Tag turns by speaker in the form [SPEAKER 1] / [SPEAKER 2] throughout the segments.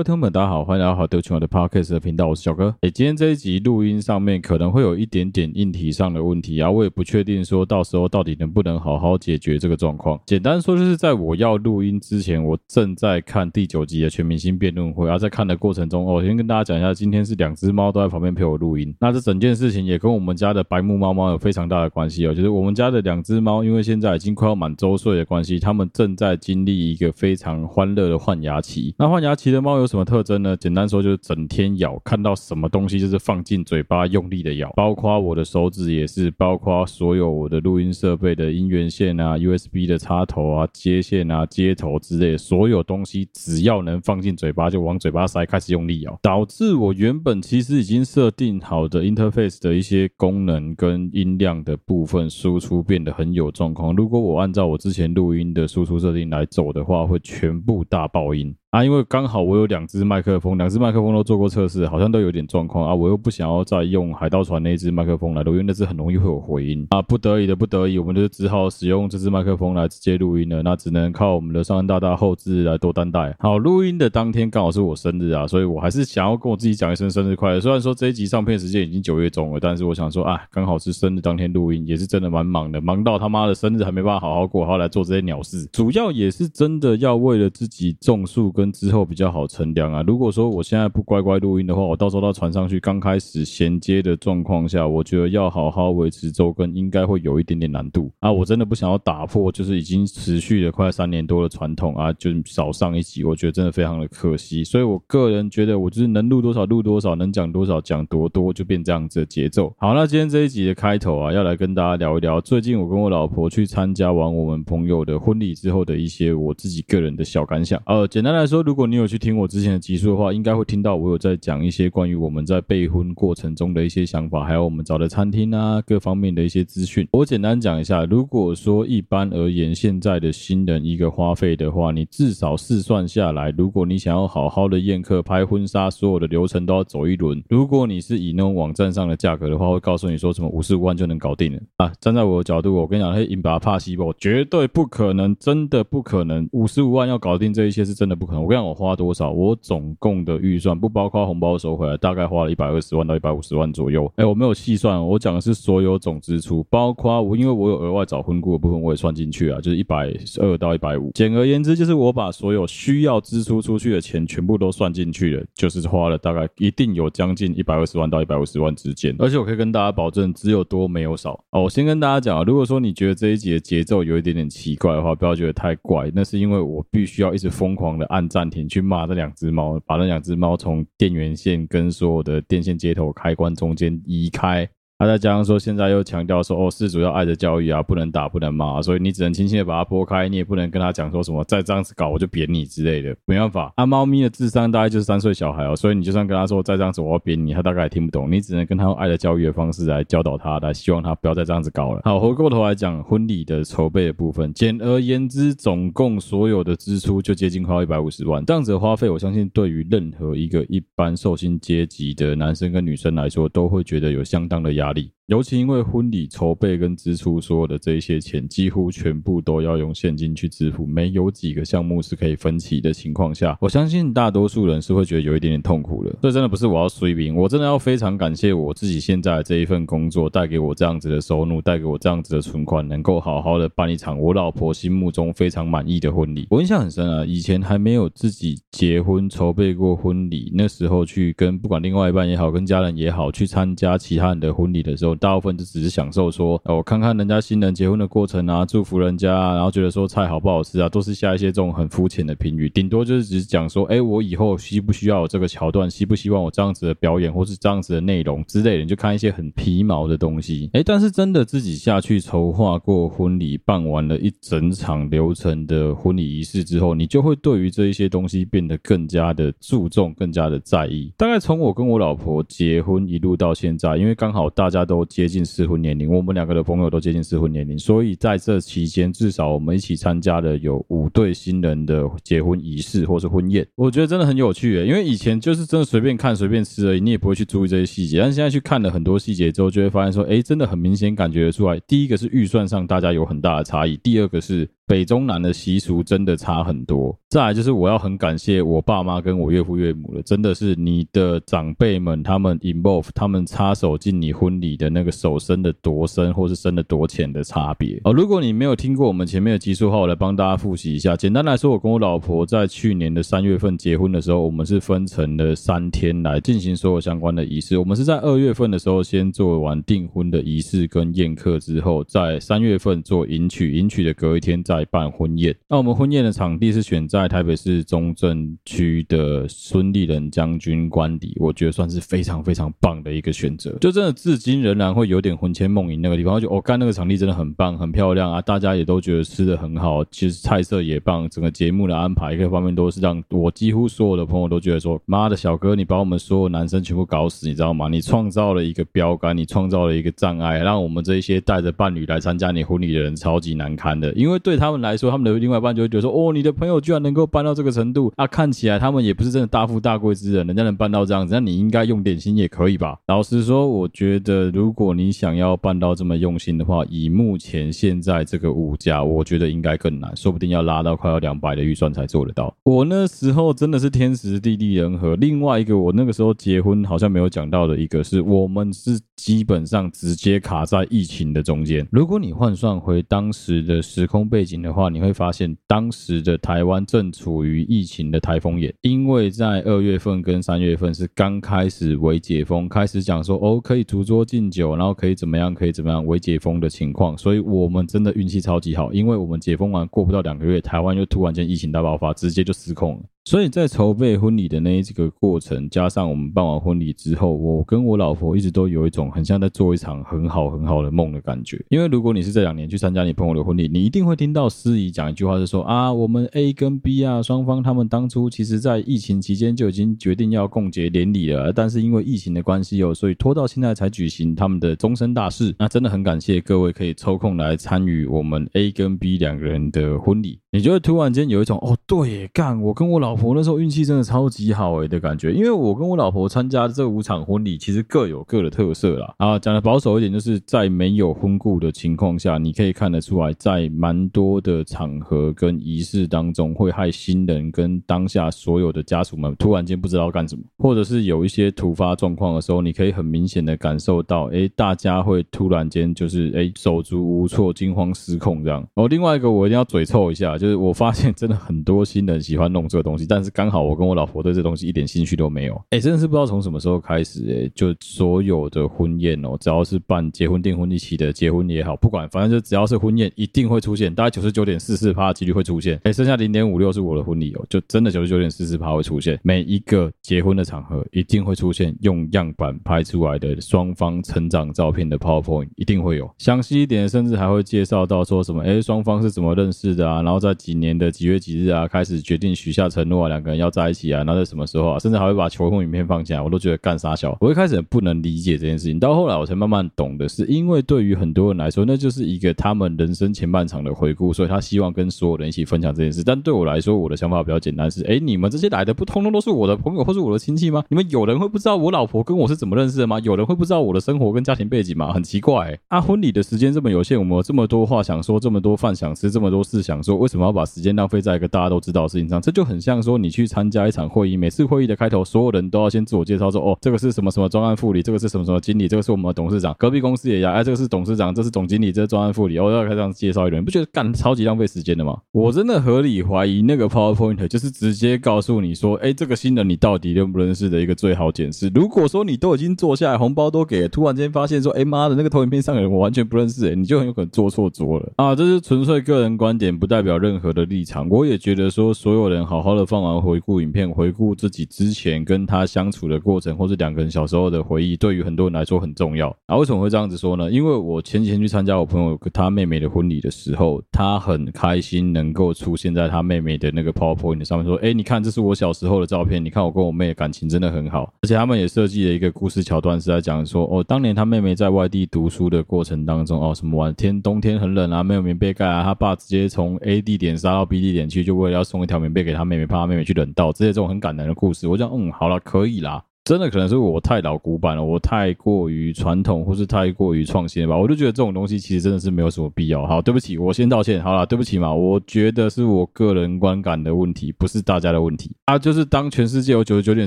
[SPEAKER 1] 各位听众们，大家好，欢迎来到好丢钱我的 Podcast 的频道，我是小哥。诶，今天这一集录音上面可能会有一点点硬体上的问题啊，我也不确定说到时候到底能不能好好解决这个状况。简单说就是在我要录音之前，我正在看第九集的全明星辩论会，啊、在看的过程中，哦，先跟大家讲一下，今天是两只猫都在旁边陪我录音。那这整件事情也跟我们家的白目猫猫有非常大的关系哦，就是我们家的两只猫，因为现在已经快要满周岁的关系，它们正在经历一个非常欢乐的换牙期。那换牙期的猫有什么特征呢？简单说就是整天咬，看到什么东西就是放进嘴巴用力的咬，包括我的手指也是，包括所有我的录音设备的音源线啊、USB 的插头啊、接线啊、接头之类，所有东西只要能放进嘴巴就往嘴巴塞，开始用力咬，导致我原本其实已经设定好的 interface 的一些功能跟音量的部分输出变得很有状况。如果我按照我之前录音的输出设定来走的话，会全部大爆音。啊，因为刚好我有两只麦克风，两只麦克风都做过测试，好像都有点状况啊。我又不想要再用海盗船那只麦克风来录音，那只很容易会有回音啊。不得已的不得已，我们就只好使用这只麦克风来直接录音了。那只能靠我们的上恩大大后置来多担待。好，录音的当天刚好是我生日啊，所以我还是想要跟我自己讲一声生日快乐。虽然说这一集上片时间已经九月中了，但是我想说啊，刚好是生日当天录音，也是真的蛮忙的，忙到他妈的生日还没办法好好过，还要来做这些鸟事。主要也是真的要为了自己种树跟之后比较好。乘凉啊！如果说我现在不乖乖录音的话，我到时候到船上去，刚开始衔接的状况下，我觉得要好好维持周更，应该会有一点点难度啊！我真的不想要打破，就是已经持续了快三年多的传统啊，就少上一集，我觉得真的非常的可惜。所以我个人觉得，我就是能录多少录多少，能讲多少讲多多，就变这样子的节奏。好，那今天这一集的开头啊，要来跟大家聊一聊，最近我跟我老婆去参加完我们朋友的婚礼之后的一些我自己个人的小感想。呃，简单来说，如果你有去听。我之前的集数的话，应该会听到我有在讲一些关于我们在备婚过程中的一些想法，还有我们找的餐厅啊，各方面的一些资讯。我简单讲一下，如果说一般而言，现在的新人一个花费的话，你至少试算下来，如果你想要好好的宴客、拍婚纱，所有的流程都要走一轮。如果你是以那种网站上的价格的话，会告诉你说什么五十五万就能搞定了啊。站在我的角度，我跟你讲，嘿，引拔帕西博绝对不可能，真的不可能，五十五万要搞定这一些是真的不可能。我跟你讲，我花多少？我总共的预算不包括红包收回来，大概花了一百二十万到一百五十万左右。哎，我没有细算，我讲的是所有总支出，包括我因为我有额外找婚顾的部分，我也算进去啊，就是一百二到一百五。简而言之，就是我把所有需要支出出去的钱全部都算进去了，就是花了大概一定有将近一百二十万到一百五十万之间。而且我可以跟大家保证，只有多没有少。哦，我先跟大家讲啊，如果说你觉得这一集的节奏有一点点奇怪的话，不要觉得太怪，那是因为我必须要一直疯狂的按暂停去骂这两只。猫把那两只猫从电源线跟所有的电线接头开关中间移开。他再加上说，现在又强调说，哦，事主要爱的教育啊，不能打，不能骂，所以你只能轻轻的把它拨开，你也不能跟他讲说什么，再这样子搞我就扁你之类的，没办法。啊，猫咪的智商大概就是三岁小孩哦，所以你就算跟他说再这样子我要扁你，他大概也听不懂，你只能跟他用爱的教育的方式来教导他，来希望他不要再这样子搞了。好，回过头来讲婚礼的筹备的部分，简而言之，总共所有的支出就接近快一百五十万，这样子的花费，我相信对于任何一个一般受薪阶级的男生跟女生来说，都会觉得有相当的压力。尤其因为婚礼筹备跟支出所有的这一些钱，几乎全部都要用现金去支付，没有几个项目是可以分期的情况下，我相信大多数人是会觉得有一点点痛苦的。这真的不是我要随便，我真的要非常感谢我自己现在这一份工作带给我这样子的收入，带给我这样子的存款，能够好好的办一场我老婆心目中非常满意的婚礼。我印象很深啊，以前还没有自己结婚筹备过婚礼，那时候去跟不管另外一半也好，跟家人也好，去参加其他人的婚礼的时候。大部分就只是享受说，哦，我看看人家新人结婚的过程啊，祝福人家，然后觉得说菜好不好吃啊，都是下一些这种很肤浅的评语，顶多就是只是讲说，哎，我以后需不需要这个桥段，希不希望我这样子的表演，或是这样子的内容之类的，你就看一些很皮毛的东西。哎，但是真的自己下去筹划过婚礼，办完了一整场流程的婚礼仪式之后，你就会对于这一些东西变得更加的注重，更加的在意。大概从我跟我老婆结婚一路到现在，因为刚好大家都。接近适婚年龄，我们两个的朋友都接近适婚年龄，所以在这期间，至少我们一起参加了有五对新人的结婚仪式或是婚宴。我觉得真的很有趣诶，因为以前就是真的随便看随便吃而已，你也不会去注意这些细节。但现在去看了很多细节之后，就会发现说，诶，真的很明显感觉出来。第一个是预算上大家有很大的差异，第二个是。北中南的习俗真的差很多。再来就是我要很感谢我爸妈跟我岳父岳母了，真的是你的长辈们，他们 involve，他们插手进你婚礼的那个手伸的多深，或是伸的多浅的差别。哦，如果你没有听过我们前面的集数的话，我来帮大家复习一下。简单来说，我跟我老婆在去年的三月份结婚的时候，我们是分成了三天来进行所有相关的仪式。我们是在二月份的时候先做完订婚的仪式跟宴客之后，在三月份做迎娶，迎娶的隔一天再再办婚宴。那我们婚宴的场地是选在。台北市中正区的孙立人将军官邸，我觉得算是非常非常棒的一个选择。就真的至今仍然会有点魂牵梦萦那个地方。就我干那个场地真的很棒，很漂亮啊！大家也都觉得吃的很好，其实菜色也棒，整个节目的安排各方面都是让我几乎所有的朋友都觉得说：妈的小哥，你把我们所有男生全部搞死，你知道吗？你创造了一个标杆，你创造了一个障碍，让我们这一些带着伴侣来参加你婚礼的人超级难堪的。因为对他他们来说，他们的另外一半就会觉得说：哦，你的朋友居然能。够办到这个程度啊，看起来他们也不是真的大富大贵之人，人家能办到这样子，那你应该用点心也可以吧？老实说，我觉得如果你想要办到这么用心的话，以目前现在这个物价，我觉得应该更难，说不定要拉到快要两百的预算才做得到。我那时候真的是天时地利人和。另外一个，我那个时候结婚好像没有讲到的一个是，我们是基本上直接卡在疫情的中间。如果你换算回当时的时空背景的话，你会发现当时的台湾正处于疫情的台风眼，因为在二月份跟三月份是刚开始微解封，开始讲说哦可以逐桌敬酒，然后可以怎么样，可以怎么样微解封的情况，所以我们真的运气超级好，因为我们解封完过不到两个月，台湾又突然间疫情大爆发，直接就失控了。所以在筹备婚礼的那一个过程，加上我们办完婚礼之后，我跟我老婆一直都有一种很像在做一场很好很好的梦的感觉。因为如果你是这两年去参加你朋友的婚礼，你一定会听到司仪讲一句话，是说啊，我们 A 跟 B 啊双方他们当初其实在疫情期间就已经决定要共结连理了，但是因为疫情的关系哦，所以拖到现在才举行他们的终身大事。那真的很感谢各位可以抽空来参与我们 A 跟 B 两个人的婚礼。你就会突然间有一种哦，对，干我跟我老婆那时候运气真的超级好诶的感觉，因为我跟我老婆参加这五场婚礼，其实各有各的特色啦。啊，讲的保守一点，就是在没有婚故的情况下，你可以看得出来，在蛮多的场合跟仪式当中，会害新人跟当下所有的家属们突然间不知道干什么，或者是有一些突发状况的时候，你可以很明显的感受到，诶，大家会突然间就是诶手足无措、惊慌失控这样。哦另外一个，我一定要嘴臭一下。就是我发现真的很多新人喜欢弄这个东西，但是刚好我跟我老婆对这东西一点兴趣都没有。哎，真的是不知道从什么时候开始，哎，就所有的婚宴哦，只要是办结婚订婚一起的结婚也好，不管反正就只要是婚宴，一定会出现，大概九十九点四四趴几率会出现。哎，剩下零点五六是我的婚礼哦，就真的九十九点四四趴会出现。每一个结婚的场合一定会出现用样板拍出来的双方成长照片的 PowerPoint，一定会有详细一点，甚至还会介绍到说什么，哎，双方是怎么认识的啊，然后再。几年的几月几日啊，开始决定许下承诺啊，两个人要在一起啊，然后在什么时候啊，甚至还会把求婚影片放起来，我都觉得干傻小。我一开始很不能理解这件事情，到后来我才慢慢懂的是，因为对于很多人来说，那就是一个他们人生前半场的回顾，所以他希望跟所有人一起分享这件事。但对我来说，我的想法比较简单，是哎，你们这些来的不通通都是我的朋友或是我的亲戚吗？你们有人会不知道我老婆跟我是怎么认识的吗？有人会不知道我的生活跟家庭背景吗？很奇怪、欸，啊，婚礼的时间这么有限，我们有这么多话想说，这么多饭想吃，这么多事想说，为什么要把时间浪费？在一个大家都知道的事情上，这就很像说你去参加一场会议，每次会议的开头，所有人都要先自我介绍说：“哦，这个是什么什么专案副理，这个是什么什么经理，这个是我们的董事长。”隔壁公司也要，哎，这个是董事长，这是总经理，这是专案副理，哦，要开始这样介绍一轮，不觉得干超级浪费时间的吗？我真的合理怀疑那个 PowerPoint 就是直接告诉你说：“哎，这个新人你到底认不认识的一个最好解释。如果说你都已经坐下来，红包都给了，突然间发现说：‘哎妈的，那个投影片上的人我完全不认识，哎，你就很有可能坐错桌了啊！’这是纯粹个人观点，不代表任任何的立场。我也觉得说。所有人好好的放完回顾影片，回顾自己之前跟他相处的过程，或是两个人小时候的回忆，对于很多人来说很重要。啊，为什么会这样子说呢？因为我前几天去参加我朋友他妹妹的婚礼的时候，他很开心能够出现在他妹妹的那个 PowerPoint 上面，说：“哎，你看，这是我小时候的照片，你看我跟我妹感情真的很好。”而且他们也设计了一个故事桥段，是在讲说：“哦，当年他妹妹在外地读书的过程当中，哦，什么晚天冬天很冷啊，没有棉被盖啊，他爸直接从 A 地点杀到 B 地点去，就为了要送一条棉被给他妹妹。”怕他妹妹去冷到，这些这种很感人的故事，我讲，嗯，好了，可以啦。真的可能是我太老古板了，我太过于传统，或是太过于创新了吧？我就觉得这种东西其实真的是没有什么必要。好，对不起，我先道歉。好了，对不起嘛，我觉得是我个人观感的问题，不是大家的问题啊。就是当全世界有九十九点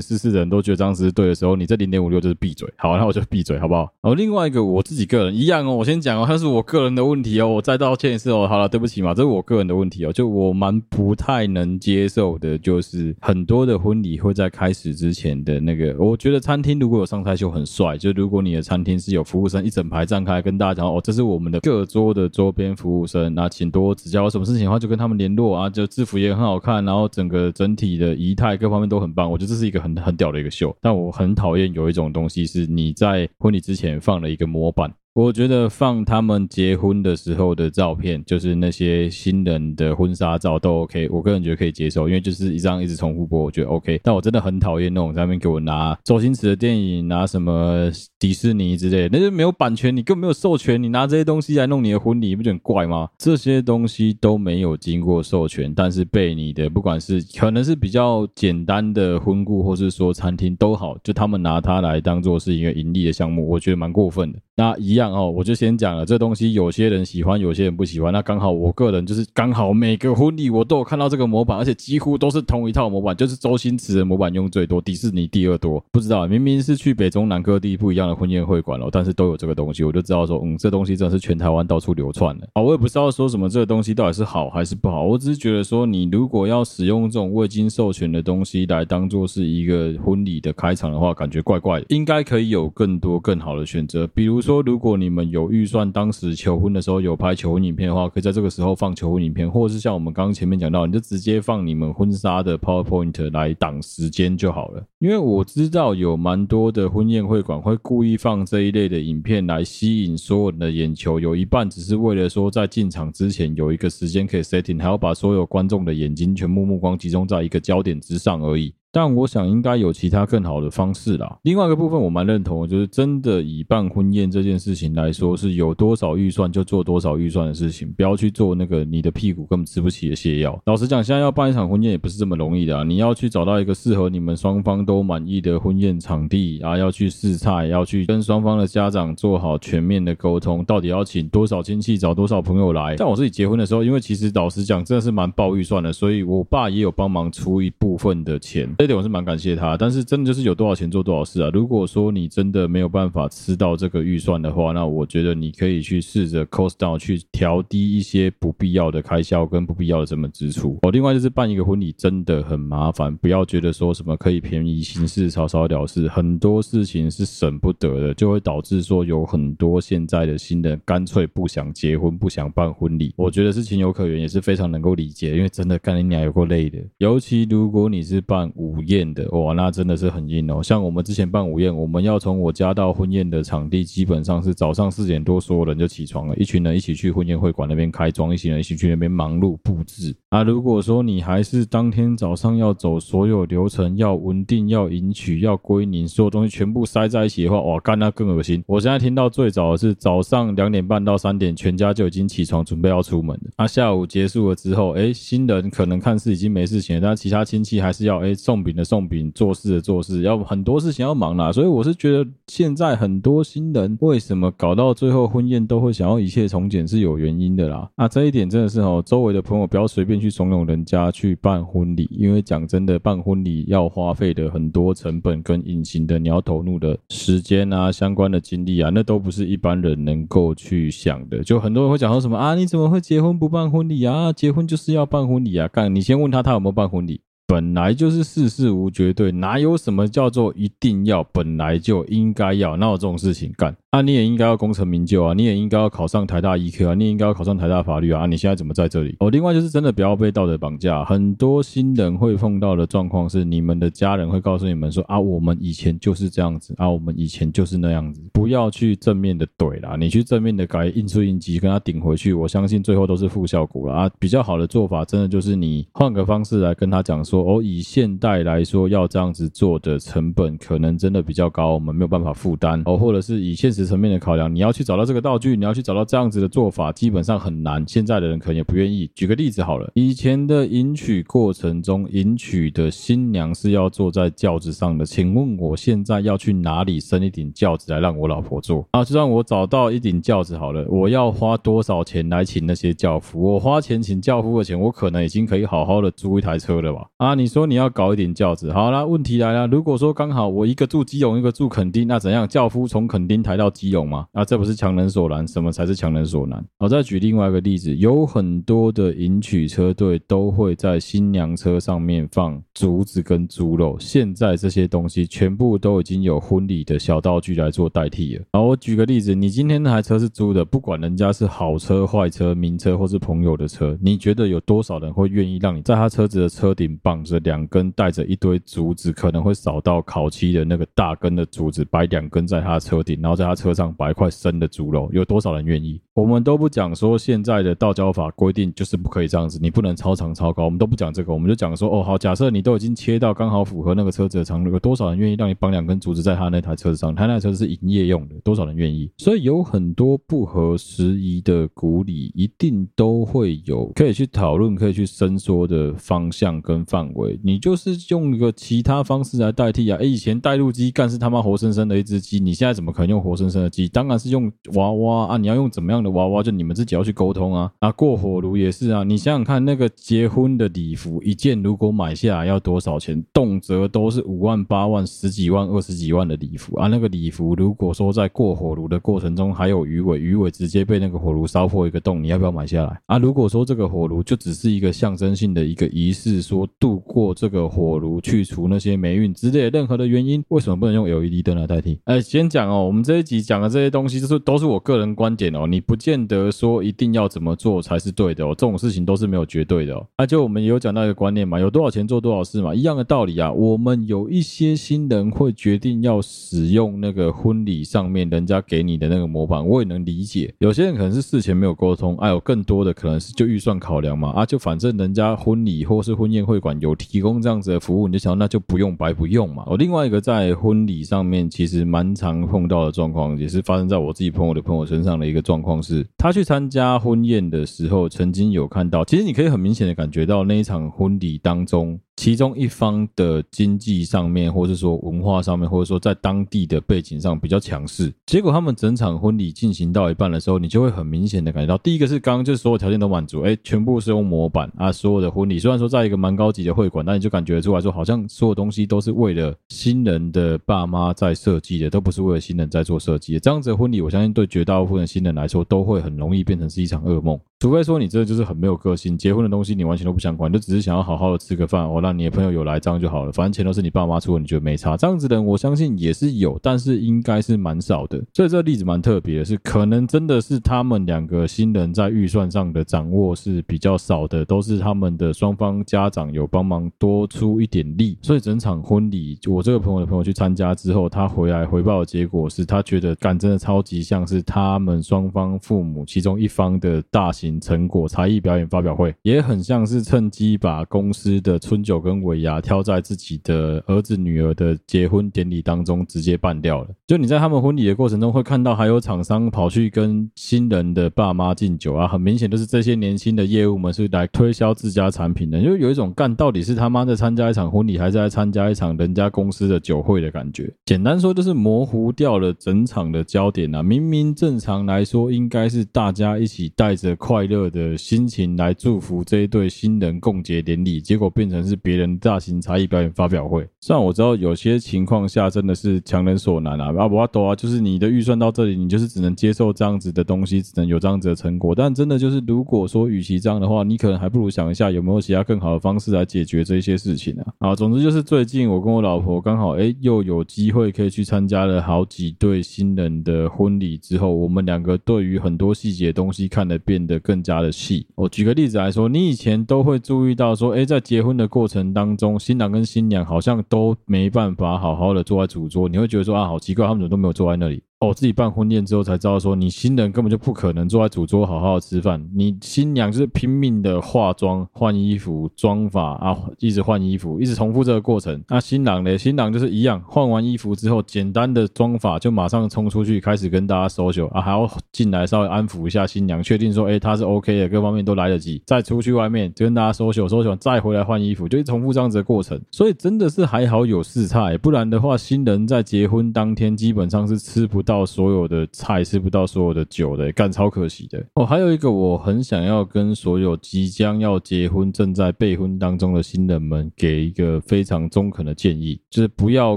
[SPEAKER 1] 四四的人都觉得这样子是对的时候，你这零点五六就是闭嘴。好，那我就闭嘴，好不好？哦，另外一个我自己个人一样哦，我先讲哦，它是我个人的问题哦，我再道歉一次哦。好了，对不起嘛，这是我个人的问题哦，就我蛮不太能接受的，就是很多的婚礼会在开始之前的那个，我觉得餐厅如果有上菜秀很帅，就如果你的餐厅是有服务生一整排站开，跟大家讲哦，这是我们的各桌的周边服务生，那请多指教。有什么事情的话就跟他们联络啊，就制服也很好看，然后整个整体的仪态各方面都很棒，我觉得这是一个很很屌的一个秀。但我很讨厌有一种东西是你在婚礼之前放了一个模板。我觉得放他们结婚的时候的照片，就是那些新人的婚纱照都 OK，我个人觉得可以接受，因为就是一张一直重复播，我觉得 OK。但我真的很讨厌那种在那边给我拿周星驰的电影，拿什么迪士尼之类，那就没有版权，你更没有授权，你拿这些东西来弄你的婚礼，不觉得很怪吗？这些东西都没有经过授权，但是被你的不管是可能是比较简单的婚顾，或是说餐厅都好，就他们拿它来当做是一个盈利的项目，我觉得蛮过分的。那一样哦，我就先讲了，这东西有些人喜欢，有些人不喜欢。那刚好我个人就是刚好每个婚礼我都有看到这个模板，而且几乎都是同一套模板，就是周星驰的模板用最多，迪士尼第二多。不知道明明是去北中南各地不一样的婚宴会馆了，但是都有这个东西，我就知道说，嗯，这东西真的是全台湾到处流窜的。啊，我也不知道说什么这个东西到底是好还是不好，我只是觉得说，你如果要使用这种未经授权的东西来当做是一个婚礼的开场的话，感觉怪怪的。应该可以有更多更好的选择，比如。说，如果你们有预算，当时求婚的时候有拍求婚影片的话，可以在这个时候放求婚影片，或者是像我们刚刚前面讲到，你就直接放你们婚纱的 PowerPoint 来挡时间就好了。因为我知道有蛮多的婚宴会馆会故意放这一类的影片来吸引所有人的眼球，有一半只是为了说在进场之前有一个时间可以 setting，还要把所有观众的眼睛全部目光集中在一个焦点之上而已。但我想应该有其他更好的方式啦。另外一个部分我蛮认同，就是真的以办婚宴这件事情来说，是有多少预算就做多少预算的事情，不要去做那个你的屁股根本吃不起的泻药。老实讲，现在要办一场婚宴也不是这么容易的啊！你要去找到一个适合你们双方都满意的婚宴场地啊，要去试菜，要去跟双方的家长做好全面的沟通，到底要请多少亲戚，找多少朋友来。像我自己结婚的时候，因为其实老实讲真的是蛮爆预算的，所以我爸也有帮忙出一部分的钱。这点我是蛮感谢他，但是真的就是有多少钱做多少事啊！如果说你真的没有办法吃到这个预算的话，那我觉得你可以去试着 cost down 去调低一些不必要的开销跟不必要的什么支出。哦，另外就是办一个婚礼真的很麻烦，不要觉得说什么可以便宜行事草草了事，很多事情是省不得的，就会导致说有很多现在的新人干脆不想结婚，不想办婚礼。我觉得是情有可原，也是非常能够理解，因为真的干你娘有够累的，尤其如果你是办五午宴的。哇，那真的是很硬哦。像我们之前办午宴，我们要从我家到婚宴的场地，基本上是早上四点多，所有人就起床了，一群人一起去婚宴会馆那边开装，一群人一起去那边忙碌布置。啊，如果说你还是当天早上要走所有流程，要稳定，要迎娶，要归宁，所有东西全部塞在一起的话，哇，干那更恶心。我现在听到最早的是早上两点半到三点，全家就已经起床准备要出门了。啊，下午结束了之后，哎，新人可能看似已经没事情了，但其他亲戚还是要哎送饼的送饼。做事的做事，要很多事情要忙啦，所以我是觉得现在很多新人为什么搞到最后婚宴都会想要一切从简是有原因的啦。那这一点真的是哦，周围的朋友不要随便去怂恿人家去办婚礼，因为讲真的，办婚礼要花费的很多成本跟隐形的你要投入的时间啊，相关的精力啊，那都不是一般人能够去想的。就很多人会讲说什么啊，你怎么会结婚不办婚礼啊？结婚就是要办婚礼啊！干，你先问他他有没有办婚礼。本来就是事事无绝对，哪有什么叫做一定要？本来就应该要，哪有这种事情干？啊、你也应该要功成名就啊，你也应该要考上台大医科啊，你也应该要考上台大法律啊，啊，你现在怎么在这里？哦，另外就是真的不要被道德绑架，很多新人会碰到的状况是，你们的家人会告诉你们说啊，我们以前就是这样子啊，我们以前就是那样子，不要去正面的怼啦，你去正面的改，应出应急跟他顶回去，我相信最后都是负效果了啊。比较好的做法，真的就是你换个方式来跟他讲说，哦，以现代来说，要这样子做的成本可能真的比较高，我们没有办法负担哦，或者是以现实。层面的考量，你要去找到这个道具，你要去找到这样子的做法，基本上很难。现在的人可能也不愿意。举个例子好了，以前的迎娶过程中，迎娶的新娘是要坐在轿子上的，请问我现在要去哪里生一顶轿子来让我老婆坐？啊，就算我找到一顶轿子好了，我要花多少钱来请那些轿夫？我花钱请轿夫的钱，我可能已经可以好好的租一台车了吧？啊，你说你要搞一顶轿子，好啦，问题来了，如果说刚好我一个住基隆，一个住垦丁，那怎样？轿夫从垦丁抬到基隆吗？啊，这不是强人所难？什么才是强人所难？我再举另外一个例子，有很多的迎娶车队都会在新娘车上面放竹子跟猪肉，现在这些东西全部都已经有婚礼的小道具来做代替了。好，我举个例子，你今天那台车是租的，不管人家是好车、坏车、名车或是朋友的车，你觉得有多少人会愿意让你在他车子的车顶绑着两根带着一堆竹子，可能会扫到烤漆的那个大根的竹子，摆两根在他车顶，然后在他车车上摆一块生的猪肉，有多少人愿意？我们都不讲说现在的道交法规定就是不可以这样子，你不能超长超高，我们都不讲这个，我们就讲说，哦，好，假设你都已经切到刚好符合那个车子的长度，有多少人愿意让你绑两根竹子在他那台车子上？他那台车子是营业用的，多少人愿意？所以有很多不合时宜的古礼，一定都会有可以去讨论、可以去伸缩的方向跟范围。你就是用一个其他方式来代替啊！哎，以前带路鸡干是他妈活生生的一只鸡，你现在怎么可能用活生生的鸡？当然是用娃娃啊！你要用怎么样的娃娃？就你们自己要去沟通啊！啊，过火炉也是啊！你想想看，那个结婚的礼服一件，如果买下来要多少钱？动辄都是五万、八万、十几万、二十几万的礼服啊！那个礼服如果说在过火炉的过程中还有鱼尾，鱼尾直接被那个火炉烧破一个洞，你要不要买下来啊？如果说这个火炉就只是一个象征性的一个仪式，说度过这个火炉，去除那些霉运之类的任何的原因，为什么不能用 LED 灯来代替？哎，先讲哦，我们这一集你讲的这些东西，就是都是我个人观点哦，你不见得说一定要怎么做才是对的哦，这种事情都是没有绝对的哦。那就我们有讲到一个观念嘛，有多少钱做多少事嘛，一样的道理啊。我们有一些新人会决定要使用那个婚礼上面人家给你的那个模板，我也能理解。有些人可能是事前没有沟通，还有更多的可能是就预算考量嘛，啊，就反正人家婚礼或是婚宴会馆有提供这样子的服务，你就想那就不用白不用嘛。哦，另外一个在婚礼上面其实蛮常碰到的状况，也是发生在我自己朋友的朋友身上的一个状况是，他去参加婚宴的时候，曾经有看到，其实你可以很明显的感觉到那一场婚礼当中。其中一方的经济上面，或者说文化上面，或者说在当地的背景上比较强势，结果他们整场婚礼进行到一半的时候，你就会很明显的感觉到，第一个是刚刚就是所有条件都满足，哎，全部是用模板啊，所有的婚礼虽然说在一个蛮高级的会馆，但你就感觉出来说，好像所有东西都是为了新人的爸妈在设计的，都不是为了新人在做设计的。这样子的婚礼，我相信对绝大部分的新人来说，都会很容易变成是一场噩梦。除非说你这就是很没有个性，结婚的东西你完全都不想管，就只是想要好好的吃个饭，我让你的朋友有来这样就好了，反正钱都是你爸妈出，你觉得没差。这样子的人我相信也是有，但是应该是蛮少的。所以这个例子蛮特别的，是可能真的是他们两个新人在预算上的掌握是比较少的，都是他们的双方家长有帮忙多出一点力。所以整场婚礼，我这个朋友的朋友去参加之后，他回来回报的结果是他觉得干真的超级像是他们双方父母其中一方的大型。成果才艺表演发表会也很像是趁机把公司的春酒跟尾牙挑在自己的儿子女儿的结婚典礼当中直接办掉了。就你在他们婚礼的过程中会看到，还有厂商跑去跟新人的爸妈敬酒啊，很明显就是这些年轻的业务们是来推销自家产品的，就有一种干到底是他妈在参加一场婚礼，还是在参加一场人家公司的酒会的感觉。简单说就是模糊掉了整场的焦点啊！明明正常来说应该是大家一起带着快。乐的心情来祝福这一对新人共结典礼，结果变成是别人大型才艺表演发表会。虽然我知道有些情况下真的是强人所难啊，啊不啊多啊，就是你的预算到这里，你就是只能接受这样子的东西，只能有这样子的成果。但真的就是，如果说与其这样的话，你可能还不如想一下有没有其他更好的方式来解决这些事情啊。啊，总之就是最近我跟我老婆刚好哎又有机会可以去参加了好几对新人的婚礼之后，我们两个对于很多细节东西看得变得更。更加的细。我举个例子来说，你以前都会注意到说，哎，在结婚的过程程当中，新郎跟新娘好像都没办法好好的坐在主桌，你会觉得说啊，好奇怪，他们怎么都没有坐在那里。哦，自己办婚宴之后才知道说，你新人根本就不可能坐在主桌好好吃饭，你新娘就是拼命的化妆、换衣服、妆法啊，一直换衣服，一直重复这个过程。那新郎呢？新郎就是一样，换完衣服之后，简单的妆法就马上冲出去，开始跟大家收酒啊，还要进来稍微安抚一下新娘，确定说，哎，她是 OK 的，各方面都来得及，再出去外面就跟大家收酒、收酒再回来换衣服，就一直重复这样子的过程。所以真的是还好有试菜，不然的话，新人在结婚当天基本上是吃不到到所有的菜，吃不到所有的酒的，干超可惜的。哦，还有一个我很想要跟所有即将要结婚、正在备婚当中的新人们给一个非常中肯的建议，就是不要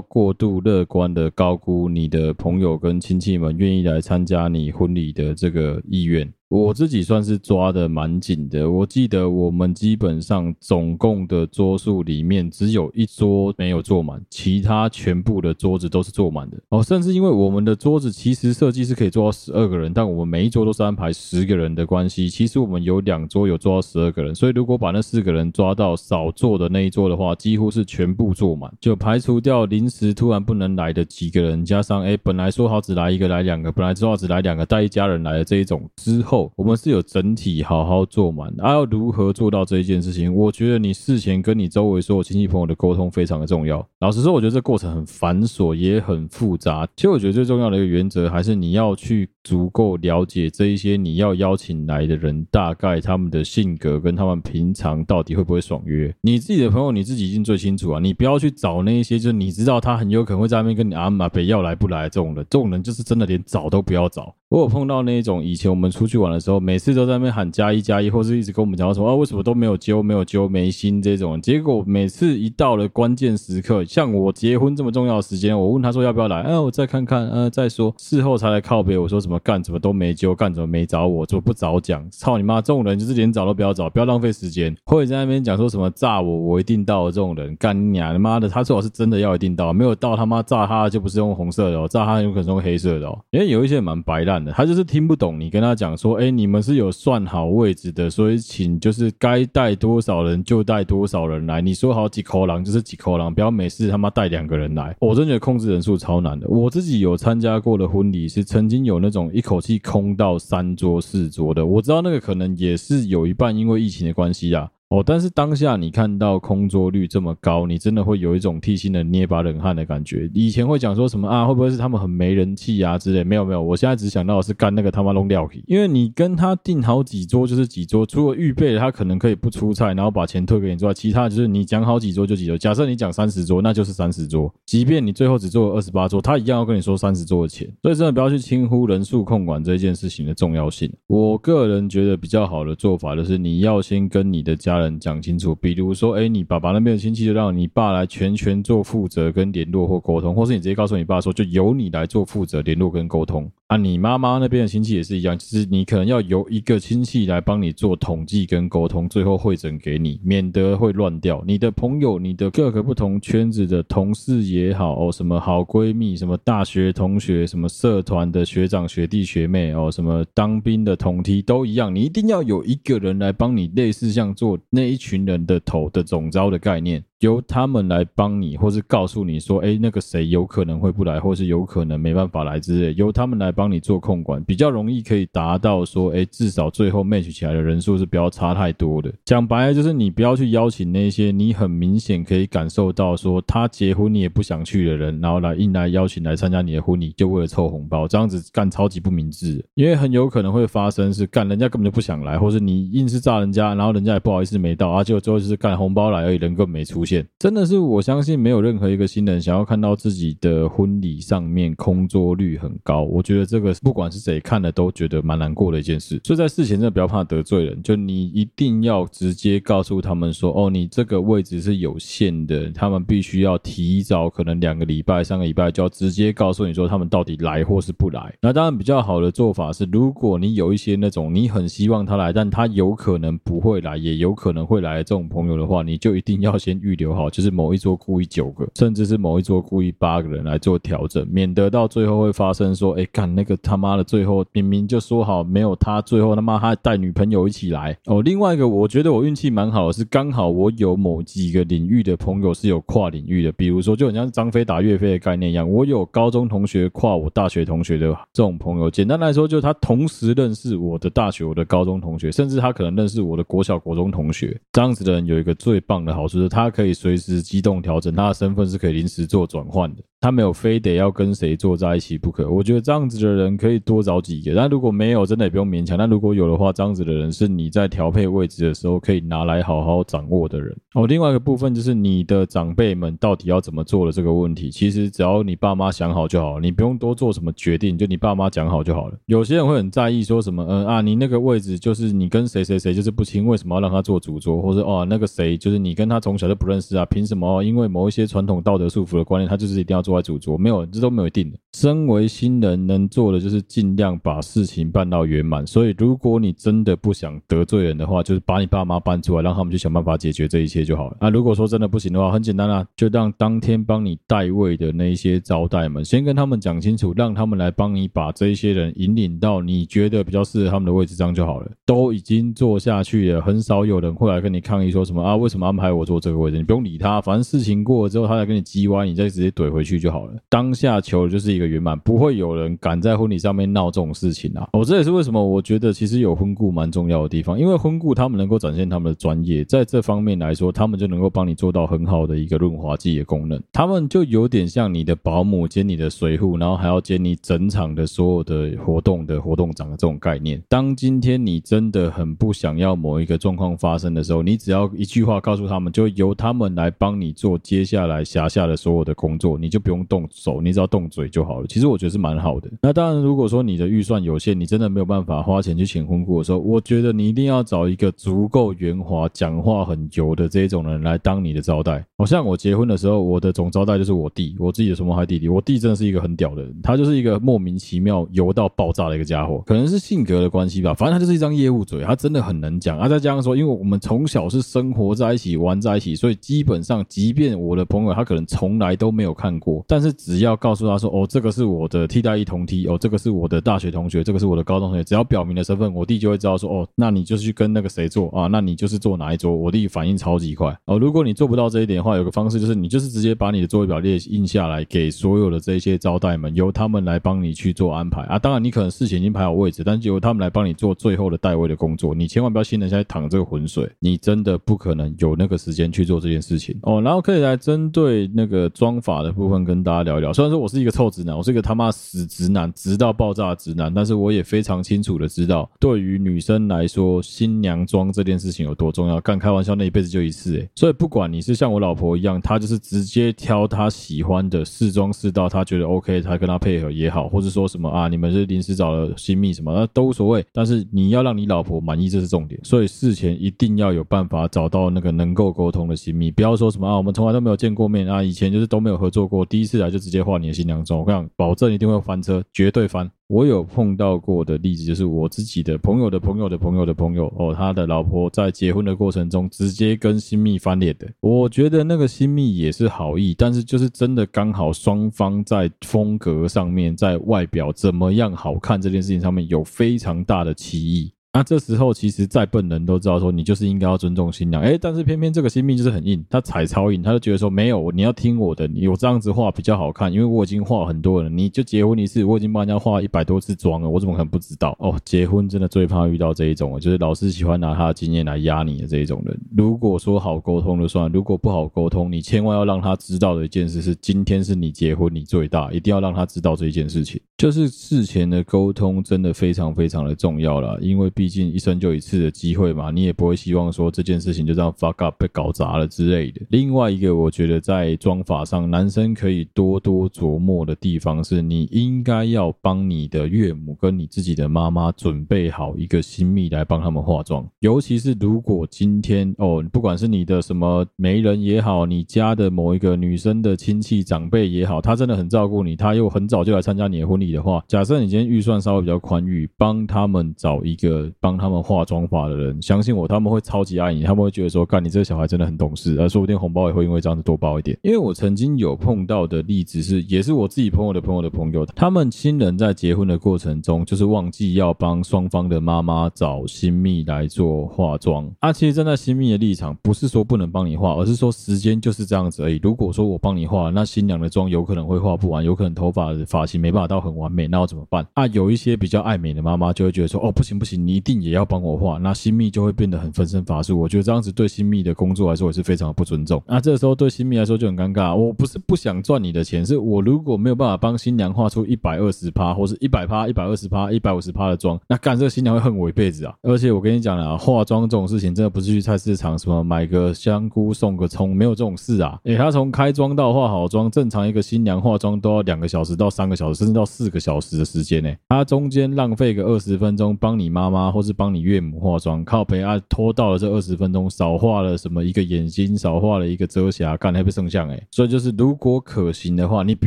[SPEAKER 1] 过度乐观的高估你的朋友跟亲戚们愿意来参加你婚礼的这个意愿。我自己算是抓得蛮紧的。我记得我们基本上总共的桌数里面只有一桌没有坐满，其他全部的桌子都是坐满的。哦，甚至因为我们的桌子其实设计是可以坐到十二个人，但我们每一桌都是安排十个人的关系，其实我们有两桌有坐到十二个人。所以如果把那四个人抓到少坐的那一桌的话，几乎是全部坐满，就排除掉临时突然不能来的几个人，加上哎本来说好只来一个来两个，本来说好只来两个带一家人来的这一种之后。我们是有整体好好做满，而要如何做到这一件事情？我觉得你事前跟你周围所有亲戚朋友的沟通非常的重要。老实说，我觉得这过程很繁琐，也很复杂。其实我觉得最重要的一个原则还是你要去足够了解这一些你要邀请来的人，大概他们的性格跟他们平常到底会不会爽约。你自己的朋友你自己一定最清楚啊，你不要去找那一些就是你知道他很有可能会在那边跟你阿妈北要来不来这种人，这种人就是真的连找都不要找。我有碰到那种以前我们出去玩的时候，每次都在那边喊加一加一，或是一直跟我们讲说啊，为什么都没有揪，没有揪，没心这种。结果每次一到了关键时刻，像我结婚这么重要的时间，我问他说要不要来，哎，我再看看，呃，再说。事后才来靠别，我说什么干什么都没揪，干什么没找我，怎么不早讲？操你妈！这种人就是连找都不要找，不要浪费时间。或者在那边讲说什么炸我，我一定到这种人，干你娘！他妈的，他最好是真的要一定到，没有到他妈炸他就不是用红色的哦，炸他有可能用黑色的哦。因为有一些蛮白烂他就是听不。懂你跟他讲说，哎，你们是有算好位置的，所以请就是该带多少人就带多少人来。你说好几口狼就是几口狼，不要每次他妈带两个人来。我真觉得控制人数超难的。我自己有参加过的婚礼是曾经有那种一口气空到三桌四桌的，我知道那个可能也是有一半因为疫情的关系啊。哦，但是当下你看到空桌率这么高，你真的会有一种替新人捏把冷汗的感觉。以前会讲说什么啊，会不会是他们很没人气啊之类？没有没有，我现在只想到是干那个他妈弄料皮，因为你跟他订好几桌就是几桌，除了预备他可能可以不出菜，然后把钱退给你之外，其他就是你讲好几桌就几桌。假设你讲三十桌，那就是三十桌，即便你最后只做了二十八桌，他一样要跟你说三十桌的钱。所以真的不要去轻忽人数控管这件事情的重要性。我个人觉得比较好的做法就是你要先跟你的家。人讲清楚，比如说，哎，你爸爸那边的亲戚就让你爸来全权做负责跟联络或沟通，或是你直接告诉你爸说，就由你来做负责联络跟沟通。啊，你妈妈那边的亲戚也是一样，就是你可能要由一个亲戚来帮你做统计跟沟通，最后汇整给你，免得会乱掉。你的朋友，你的各个不同圈子的同事也好，哦，什么好闺蜜，什么大学同学，什么社团的学长学弟学妹，哦，什么当兵的同梯都一样，你一定要有一个人来帮你，类似像做那一群人的头的总招的概念。由他们来帮你，或是告诉你说，哎，那个谁有可能会不来，或是有可能没办法来之类，由他们来帮你做控管，比较容易可以达到说，哎，至少最后 match 起来的人数是不要差太多的。讲白了就是你不要去邀请那些你很明显可以感受到说他结婚你也不想去的人，然后来硬来邀请来参加你的婚礼，就为了凑红包，这样子干超级不明智。因为很有可能会发生是干人家根本就不想来，或是你硬是炸人家，然后人家也不好意思没到，啊，结果最后就是干红包来而已，人根本没出现。真的是，我相信没有任何一个新人想要看到自己的婚礼上面空桌率很高。我觉得这个不管是谁看了都觉得蛮难过的一件事。所以在事前真的不要怕得罪人，就你一定要直接告诉他们说，哦，你这个位置是有限的，他们必须要提早可能两个礼拜、三个礼拜就要直接告诉你说他们到底来或是不来。那当然比较好的做法是，如果你有一些那种你很希望他来，但他有可能不会来，也有可能会来这种朋友的话，你就一定要先预。留好，就是某一桌故意九个，甚至是某一桌故意八个人来做调整，免得到最后会发生说，哎，干那个他妈的，最后明明就说好没有他，最后他妈还带女朋友一起来哦。另外一个，我觉得我运气蛮好的，是刚好我有某几个领域的朋友是有跨领域的，比如说就很像张飞打岳飞的概念一样，我有高中同学跨我大学同学的这种朋友。简单来说，就是他同时认识我的大学、我的高中同学，甚至他可能认识我的国小、国中同学。这样子的人有一个最棒的好处是，他可以以随时机动调整，他的身份是可以临时做转换的。他没有非得要跟谁坐在一起不可，我觉得这样子的人可以多找几个。但如果没有，真的也不用勉强。但如果有的话，这样子的人是你在调配位置的时候可以拿来好好掌握的人。哦，另外一个部分就是你的长辈们到底要怎么做的这个问题，其实只要你爸妈想好就好了，你不用多做什么决定，就你爸妈讲好就好了。有些人会很在意说什么，嗯啊，你那个位置就是你跟谁谁谁就是不亲，为什么要让他做主桌？或者哦，那个谁就是你跟他从小就不认识啊，凭什么？因为某一些传统道德束缚的观念，他就是一定要坐在主桌，没有。这都没有定的。身为新人，能做的就是尽量把事情办到圆满。所以，如果你真的不想得罪人的话，就是把你爸妈搬出来，让他们去想办法解决这一切就好了。那如果说真的不行的话，很简单啊，就让当天帮你代位的那一些招待们，先跟他们讲清楚，让他们来帮你把这一些人引领到你觉得比较适合他们的位置，这样就好了。都已经坐下去了，很少有人会来跟你抗议说什么啊？为什么安排我坐这个位置？你不用理他，反正事情过了之后，他再跟你叽歪，你再直接怼回去就好了。当下求的就是一个圆满，不会有人敢在婚礼上面闹这种事情啊！哦，这也是为什么我觉得其实有婚顾蛮重要的地方，因为婚顾他们能够展现他们的专业，在这方面来说，他们就能够帮你做到很好的一个润滑剂的功能。他们就有点像你的保姆兼你的随扈，然后还要兼你整场的所有的活动的活动长的这种概念。当今天你真的很不想要某一个状况发生的时候，你只要一句话告诉他们，就由他们来帮你做接下来辖下的所有的工作，你就不用动手，你只要动嘴就好了。其实我觉得是蛮好的。那当然，如果说你的预算有限，你真的没有办法花钱去请婚顾的时候，我觉得你一定要找一个足够圆滑、讲话很油的这一种人来当你的招待。好像我结婚的时候，我的总招待就是我弟，我自己的双胞胎弟弟。我弟真的是一个很屌的人，他就是一个莫名其妙油到爆炸的一个家伙，可能是性格的关系吧。反正他就是一张业务嘴，他真的很能讲。啊，再加上说，因为我们从小是生活在一起、玩在一起，所以基本上，即便我的朋友他可能从来都没有看过，但是只要告诉他说：“哦，这个是我的。”替代役同梯哦，这个是我的大学同学，这个是我的高中同学。只要表明了身份，我弟就会知道说哦，那你就是去跟那个谁坐啊，那你就是坐哪一桌。我弟反应超级快哦。如果你做不到这一点的话，有个方式就是你就是直接把你的座位表列印下来，给所有的这些招待们，由他们来帮你去做安排啊。当然你可能事前已经排好位置，但是由他们来帮你做最后的代位的工作。你千万不要新人现在淌这个浑水，你真的不可能有那个时间去做这件事情哦。然后可以来针对那个妆法的部分跟大家聊一聊。虽然说我是一个臭直男，我是一个他妈死直男。直到爆炸直男，但是我也非常清楚的知道，对于女生来说，新娘妆这件事情有多重要。干开玩笑，那一辈子就一次诶。所以不管你是像我老婆一样，她就是直接挑她喜欢的试妆试到她觉得 OK，她跟她配合也好，或者说什么啊，你们是临时找了新密什么，那都无所谓。但是你要让你老婆满意，这是重点。所以事前一定要有办法找到那个能够沟通的新密，不要说什么啊，我们从来都没有见过面啊，以前就是都没有合作过，第第一次来就直接画你的新娘妆，我跟你讲，保证一定会翻车，绝对翻。我有碰到过的例子，就是我自己的朋友的朋友的朋友的朋友哦，他的老婆在结婚的过程中直接跟新密翻脸的。我觉得那个新密也是好意，但是就是真的刚好双方在风格上面，在外表怎么样好看这件事情上面有非常大的歧义。那这时候，其实再笨人都知道说，你就是应该要尊重新娘。哎，但是偏偏这个新秘就是很硬，他踩超硬，他就觉得说，没有，你要听我的，你有这样子画比较好看，因为我已经画很多人，你就结婚一次，我已经帮人家画一百多次妆了，我怎么可能不知道？哦，结婚真的最怕遇到这一种，就是老是喜欢拿他的经验来压你的这一种人。如果说好沟通就算，如果不好沟通，你千万要让他知道的一件事是，今天是你结婚，你最大，一定要让他知道这一件事情，就是事前的沟通真的非常非常的重要了，因为毕竟一生就一次。的机会嘛，你也不会希望说这件事情就这样 fuck up 被搞砸了之类的。另外一个，我觉得在妆法上，男生可以多多琢磨的地方是，你应该要帮你的岳母跟你自己的妈妈准备好一个新秘来帮他们化妆。尤其是如果今天哦，不管是你的什么媒人也好，你家的某一个女生的亲戚长辈也好，他真的很照顾你，他又很早就来参加你的婚礼的话，假设你今天预算稍微比较宽裕，帮他们找一个帮他们化妆发的人，相信我，他们会超级爱你，他们会觉得说，干你这个小孩真的很懂事，而说不定红包也会因为这样子多包一点。因为我曾经有碰到的例子是，也是我自己朋友的朋友的朋友，他们亲人在结婚的过程中，就是忘记要帮双方的妈妈找新秘来做化妆。啊，其实站在新秘的立场，不是说不能帮你化，而是说时间就是这样子而已。如果说我帮你化，那新娘的妆有可能会化不完，有可能头发的发型没办法到很完美，那要怎么办？啊，有一些比较爱美的妈妈就会觉得说，哦，不行不行，你一定也要帮我化，那新秘就会变得很分身乏术。我觉得这样子对新秘的工作来说也是非常的不尊重。那这个时候对新秘来说就很尴尬。我不是不想赚你的钱，是我如果没有办法帮新娘化出一百二十趴，或是一百趴、一百二十趴、一百五十趴的妆，那干这个新娘会恨我一辈子啊！而且我跟你讲了，化妆这种事情真的不是去菜市场什么买个香菇送个葱，没有这种事啊！诶，他从开妆到化好妆，正常一个新娘化妆都要两个小时到三个小时，甚至到四个小时的时间呢。他中间浪费个二十分钟帮你妈妈或是帮你岳母化妆，靠北啊拖到了这二十分钟，少画了什么一个眼睛，少画了一个遮瑕，干还不剩相诶。所以就是如果可行的话，你不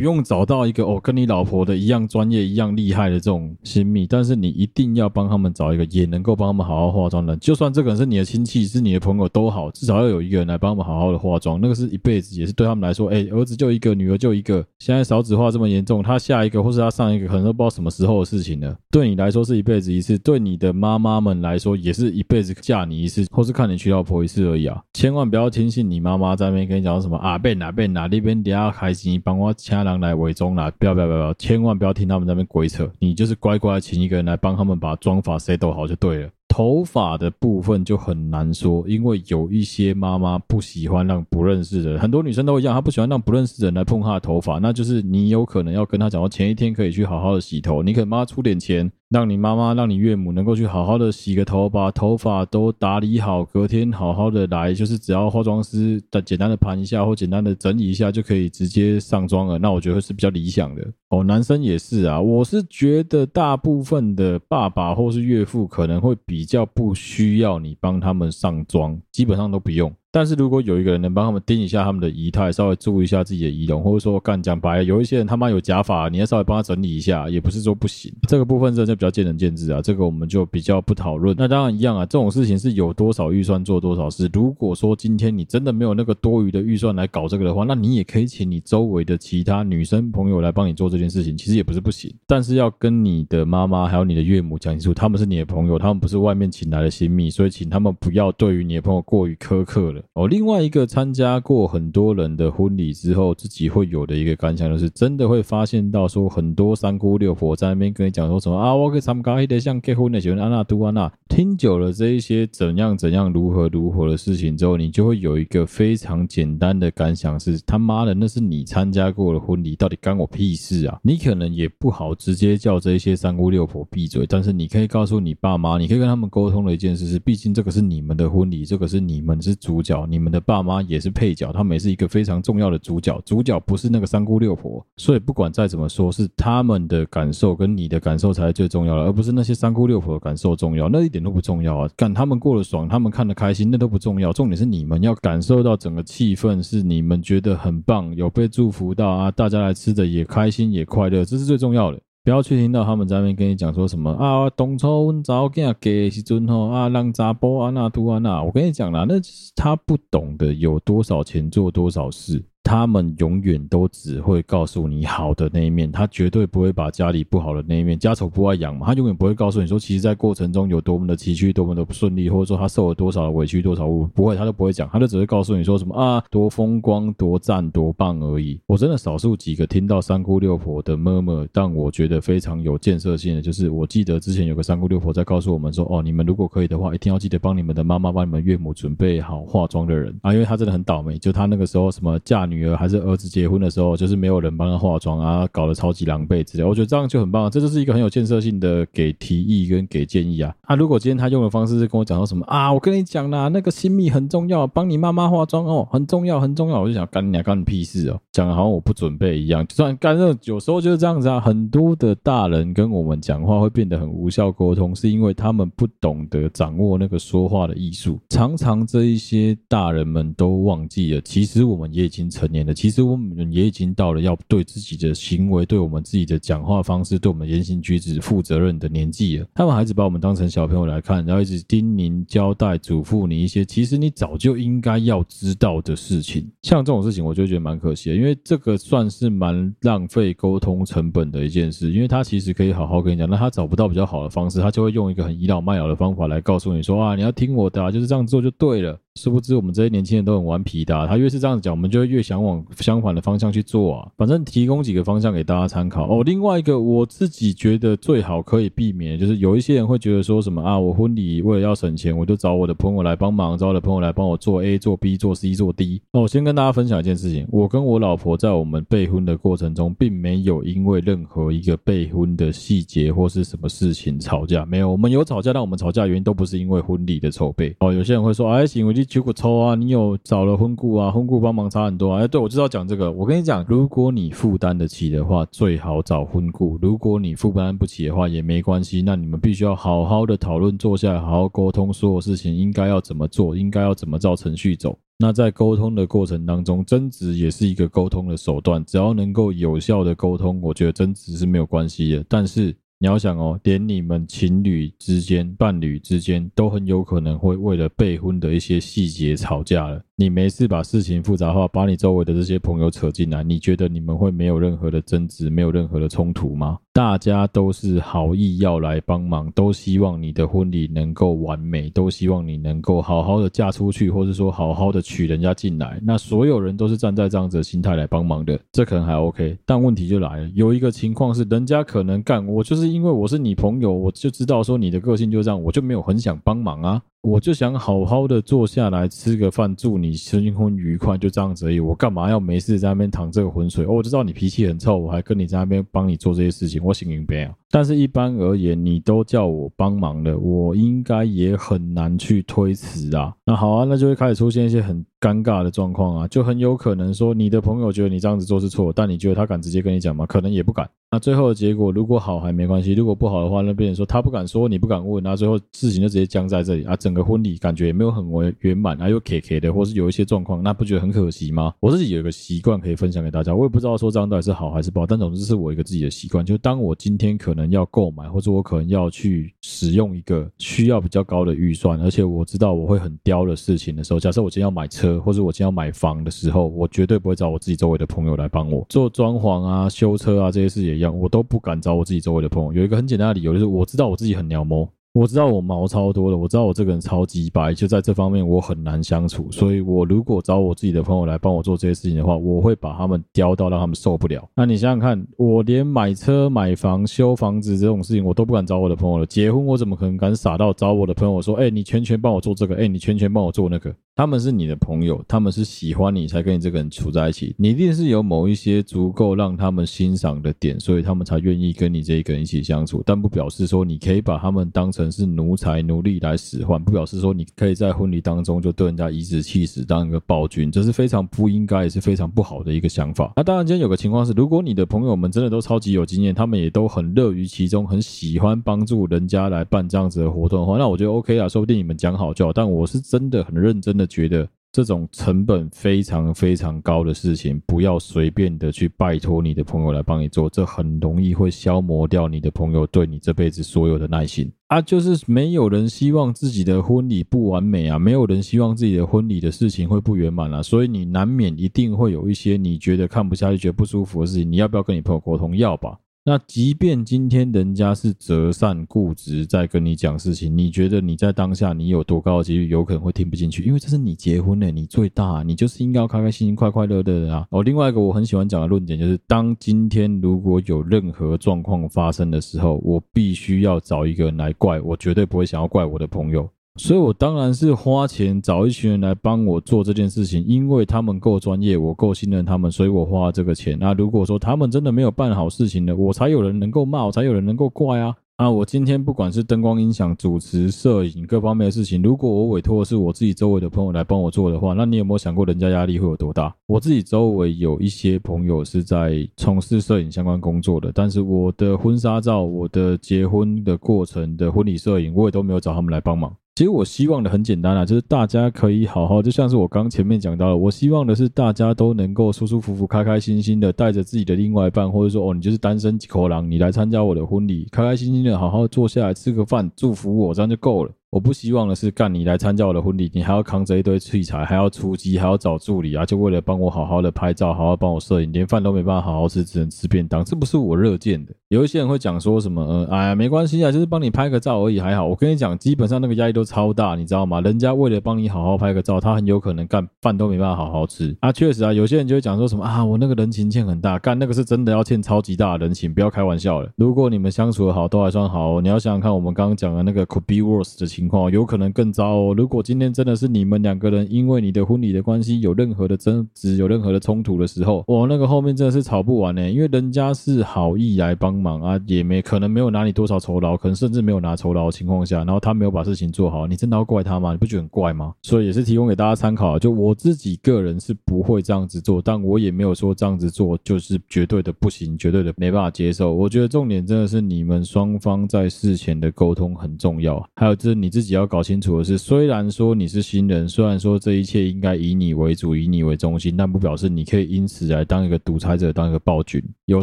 [SPEAKER 1] 用找到一个哦跟你老婆的一样专业、一样厉害的这种新秘，但是你一定要帮他们找一个也能够帮他们好好化妆的，就算这个人是你的亲戚、是你的朋友都好，至少要有一个人来帮他们好好的化妆，那个是一辈子，也是对他们来说，哎，儿子就一个，女儿就一个，现在少子化这么严重，他下一个或是他上一个可能都不知道什么时候的事情了。对你来说是一辈子一次，对你的妈妈妈们来说也是一辈子嫁你一次，或是看你娶老婆一次而已啊！千万不要听信你妈妈在那边跟你讲什么啊，被哪被哪，那边等下开心帮我请人来伪装啦，不要不要不要，千万不要听他们在那边鬼扯，你就是乖乖请一个人来帮他们把妆发 set 好就对了。头发的部分就很难说，因为有一些妈妈不喜欢让不认识的，很多女生都一样，她不喜欢让不认识的人来碰她的头发，那就是你有可能要跟她讲说，前一天可以去好好的洗头，你可以帮她出点钱。让你妈妈、让你岳母能够去好好的洗个头，把头发都打理好，隔天好好的来，就是只要化妆师的简单的盘一下或简单的整理一下，就可以直接上妆了。那我觉得是比较理想的哦。男生也是啊，我是觉得大部分的爸爸或是岳父可能会比比较不需要你帮他们上妆，基本上都不用。但是如果有一个人能帮他们盯一下他们的仪态，稍微注意一下自己的仪容，或者说干讲白，有一些人他妈有假发，你要稍微帮他整理一下，也不是说不行。这个部分真的就比较见仁见智啊，这个我们就比较不讨论。那当然一样啊，这种事情是有多少预算做多少事。如果说今天你真的没有那个多余的预算来搞这个的话，那你也可以请你周围的其他女生朋友来帮你做这件事情，其实也不是不行。但是要跟你的妈妈还有你的岳母讲清楚，他们是你的朋友，他们不是外面请来的新秘，所以请他们不要对于你的朋友过于苛刻了。哦，另外一个参加过很多人的婚礼之后，自己会有的一个感想，就是真的会发现到说，很多三姑六婆在那边跟你讲说什么啊，我可以参加一点像结婚的喜欢，安娜杜安娜。听久了这一些怎样怎样如何如何的事情之后，你就会有一个非常简单的感想是：他妈的，那是你参加过的婚礼，到底干我屁事啊？你可能也不好直接叫这些三姑六婆闭嘴，但是你可以告诉你爸妈，你可以跟他们沟通的一件事是：毕竟这个是你们的婚礼，这个是你们是主角，你们的爸妈。也是配角，他们也是一个非常重要的主角。主角不是那个三姑六婆，所以不管再怎么说，是他们的感受跟你的感受才是最重要的，而不是那些三姑六婆的感受重要。那一点都不重要啊！干他们过得爽，他们看得开心，那都不重要。重点是你们要感受到整个气氛，是你们觉得很棒，有被祝福到啊，大家来吃的也开心也快乐，这是最重要的。不要去听到他们在那边跟你讲说什么啊，当初阮查某囝嫁的时阵吼啊，让查甫安那拄安那，我跟你讲啦，那他不懂得有多少钱做多少事。他们永远都只会告诉你好的那一面，他绝对不会把家里不好的那一面，家丑不外扬嘛。他永远不会告诉你说，其实，在过程中有多么的崎岖，多么的不顺利，或者说他受了多少的委屈，多少苦，不会，他都不会讲，他就只会告诉你说什么啊，多风光，多赞，多棒而已。我真的少数几个听到三姑六婆的 murm，但我觉得非常有建设性的，就是我记得之前有个三姑六婆在告诉我们说，哦，你们如果可以的话，一定要记得帮你们的妈妈、帮你们岳母准备好化妆的人啊，因为他真的很倒霉，就他那个时候什么嫁女儿还是儿子。结婚的时候就是没有人帮他化妆啊，搞得超级狼狈之类。我觉得这样就很棒，这就是一个很有建设性的给提议跟给建议啊。啊，如果今天他用的方式是跟我讲到什么啊，我跟你讲啦，那个新密很重要，帮你妈妈化妆哦，很重要很重要，我就想干你啊，干你屁事哦，讲的好像我不准备一样。就算干这有时候就是这样子啊，很多的大人跟我们讲话会变得很无效沟通，是因为他们不懂得掌握那个说话的艺术。常常这一些大人们都忘记了，其实我们也已经成。年的，其实我们也已经到了要对自己的行为、对我们自己的讲话方式、对我们言行举止负责任的年纪了。他们还是把我们当成小朋友来看，然后一直叮咛、交代、嘱咐你一些，其实你早就应该要知道的事情。像这种事情，我就觉得蛮可惜的，因为这个算是蛮浪费沟通成本的一件事，因为他其实可以好好跟你讲，那他找不到比较好的方式，他就会用一个很倚老卖老的方法来告诉你说啊，你要听我的啊，就是这样做就对了。殊不知，我们这些年轻人都很顽皮的。他越是这样子讲，我们就会越想往相反的方向去做啊。反正提供几个方向给大家参考哦。另外一个，我自己觉得最好可以避免，就是有一些人会觉得说什么啊，我婚礼为了要省钱，我就找我的朋友来帮忙，找我的朋友来帮我做 A、做 B、做 C、做 D。哦，我先跟大家分享一件事情，我跟我老婆在我们备婚的过程中，并没有因为任何一个备婚的细节或是什么事情吵架，没有。我们有吵架，但我们吵架原因都不是因为婚礼的筹备。哦，有些人会说，哎，行，我就。结果抽啊！你有找了婚顾啊？婚顾帮忙差很多啊！哎，对，我知道讲这个。我跟你讲，如果你负担得起的话，最好找婚顾；如果你负担不起的话，也没关系。那你们必须要好好的讨论，坐下来好好沟通，所有事情应该要怎么做，应该要怎么照程序走。那在沟通的过程当中，争执也是一个沟通的手段。只要能够有效的沟通，我觉得争执是没有关系的。但是。你要想哦，连你们情侣之间、伴侣之间都很有可能会为了备婚的一些细节吵架了。你没事把事情复杂化，把你周围的这些朋友扯进来，你觉得你们会没有任何的争执，没有任何的冲突吗？大家都是好意要来帮忙，都希望你的婚礼能够完美，都希望你能够好好的嫁出去，或是说好好的娶人家进来。那所有人都是站在这样子的心态来帮忙的，这可能还 OK。但问题就来了，有一个情况是，人家可能干，我就是因为我是你朋友，我就知道说你的个性就这样，我就没有很想帮忙啊。我就想好好的坐下来吃个饭，祝你新婚愉快，就这样子而已。我干嘛要没事在那边淌这个浑水？哦，我知道你脾气很臭，我还跟你在那边帮你做这些事情，我心里边啊。但是，一般而言，你都叫我帮忙的，我应该也很难去推辞啊。那好啊，那就会开始出现一些很尴尬的状况啊，就很有可能说，你的朋友觉得你这样子做是错，但你觉得他敢直接跟你讲吗？可能也不敢。那最后的结果，如果好还没关系，如果不好的话，那别人说他不敢说，你不敢问，那最后事情就直接僵在这里啊。整个婚礼感觉也没有很圆圆满，还有 K K 的，或是有一些状况，那不觉得很可惜吗？我自己有一个习惯可以分享给大家，我也不知道说这样到底是好还是不好，但总之是我一个自己的习惯，就当我今天可能要购买或者我可能要去使用一个需要比较高的预算，而且我知道我会很刁的事情的时候，假设我今天要买车，或者我今天要买房的时候，我绝对不会找我自己周围的朋友来帮我做装潢啊、修车啊这些事也一样，我都不敢找我自己周围的朋友。有一个很简单的理由，就是我知道我自己很鸟毛。我知道我毛超多的，我知道我这个人超级白，就在这方面我很难相处。所以，我如果找我自己的朋友来帮我做这些事情的话，我会把他们刁到让他们受不了。那你想想看，我连买车、买房、修房子这种事情，我都不敢找我的朋友了。结婚，我怎么可能敢傻到找我的朋友说：“哎，你全权帮我做这个，哎，你全权帮我做那个。”他们是你的朋友，他们是喜欢你才跟你这个人处在一起。你一定是有某一些足够让他们欣赏的点，所以他们才愿意跟你这一个人一起相处。但不表示说你可以把他们当成。是奴才奴隶来使唤，不表示说你可以在婚礼当中就对人家颐指气使，当一个暴君，这是非常不应该，也是非常不好的一个想法。那当然，今天有个情况是，如果你的朋友们真的都超级有经验，他们也都很乐于其中，很喜欢帮助人家来办这样子的活动的话，那我觉得 OK 啊，说不定你们讲好就好。但我是真的很认真的觉得。这种成本非常非常高的事情，不要随便的去拜托你的朋友来帮你做，这很容易会消磨掉你的朋友对你这辈子所有的耐心啊！就是没有人希望自己的婚礼不完美啊，没有人希望自己的婚礼的事情会不圆满啊，所以你难免一定会有一些你觉得看不下去、觉得不舒服的事情，你要不要跟你朋友沟通？要吧。那即便今天人家是择善固执在跟你讲事情，你觉得你在当下你有多高的几率有可能会听不进去？因为这是你结婚了，你最大，你就是应该要开开心心、快快乐乐的啊。哦，另外一个我很喜欢讲的论点就是，当今天如果有任何状况发生的时候，我必须要找一个人来怪，我绝对不会想要怪我的朋友。所以，我当然是花钱找一群人来帮我做这件事情，因为他们够专业，我够信任他们，所以我花这个钱。那如果说他们真的没有办好事情呢，我才有人能够骂，我才有人能够怪啊。啊，我今天不管是灯光音响、主持、摄影各方面的事情，如果我委托的是我自己周围的朋友来帮我做的话，那你有没有想过人家压力会有多大？我自己周围有一些朋友是在从事摄影相关工作的，但是我的婚纱照、我的结婚的过程的婚礼摄影，我也都没有找他们来帮忙。其实我希望的很简单啊，就是大家可以好好，就像是我刚前面讲到的，我希望的是大家都能够舒舒服服、开开心心的带着自己的另外一半，或者说哦，你就是单身几口狼，你来参加我的婚礼，开开心心的好好坐下来吃个饭，祝福我，这样就够了。我不希望的是，干你来参加我的婚礼，你还要扛着一堆器材，还要出机，还要找助理啊，就为了帮我好好的拍照，好好帮我摄影，连饭都没办法好好吃，只能吃便当，这不是我乐见的。有一些人会讲说什么，呃，哎呀，没关系啊，就是帮你拍个照而已，还好。我跟你讲，基本上那个压力都超大，你知道吗？人家为了帮你好好拍个照，他很有可能干饭都没办法好好吃啊。确实啊，有些人就会讲说什么啊，我那个人情欠很大，干那个是真的要欠超级大的人情，不要开玩笑了。如果你们相处的好，都还算好，你要想想看，我们刚刚讲的那个 could be worse 的情情况，有可能更。糟哦！如果今天真的是你们两个人因为你的婚礼的关系有任何的争执、有任何的冲突的时候，哇，那个后面真的是吵不完呢。因为人家是好意来帮忙啊，也没可能没有拿你多少酬劳，可能甚至没有拿酬劳的情况下，然后他没有把事情做好，你真的要怪他吗？你不觉得很怪吗？所以也是提供给大家参考。就我自己个人是不会这样子做，但我也没有说这样子做就是绝对的不行，绝对的没办法接受。我觉得重点真的是你们双方在事前的沟通很重要，还有就是你自己要搞清楚的。是，虽然说你是新人，虽然说这一切应该以你为主，以你为中心，但不表示你可以因此来当一个独裁者，当一个暴君。友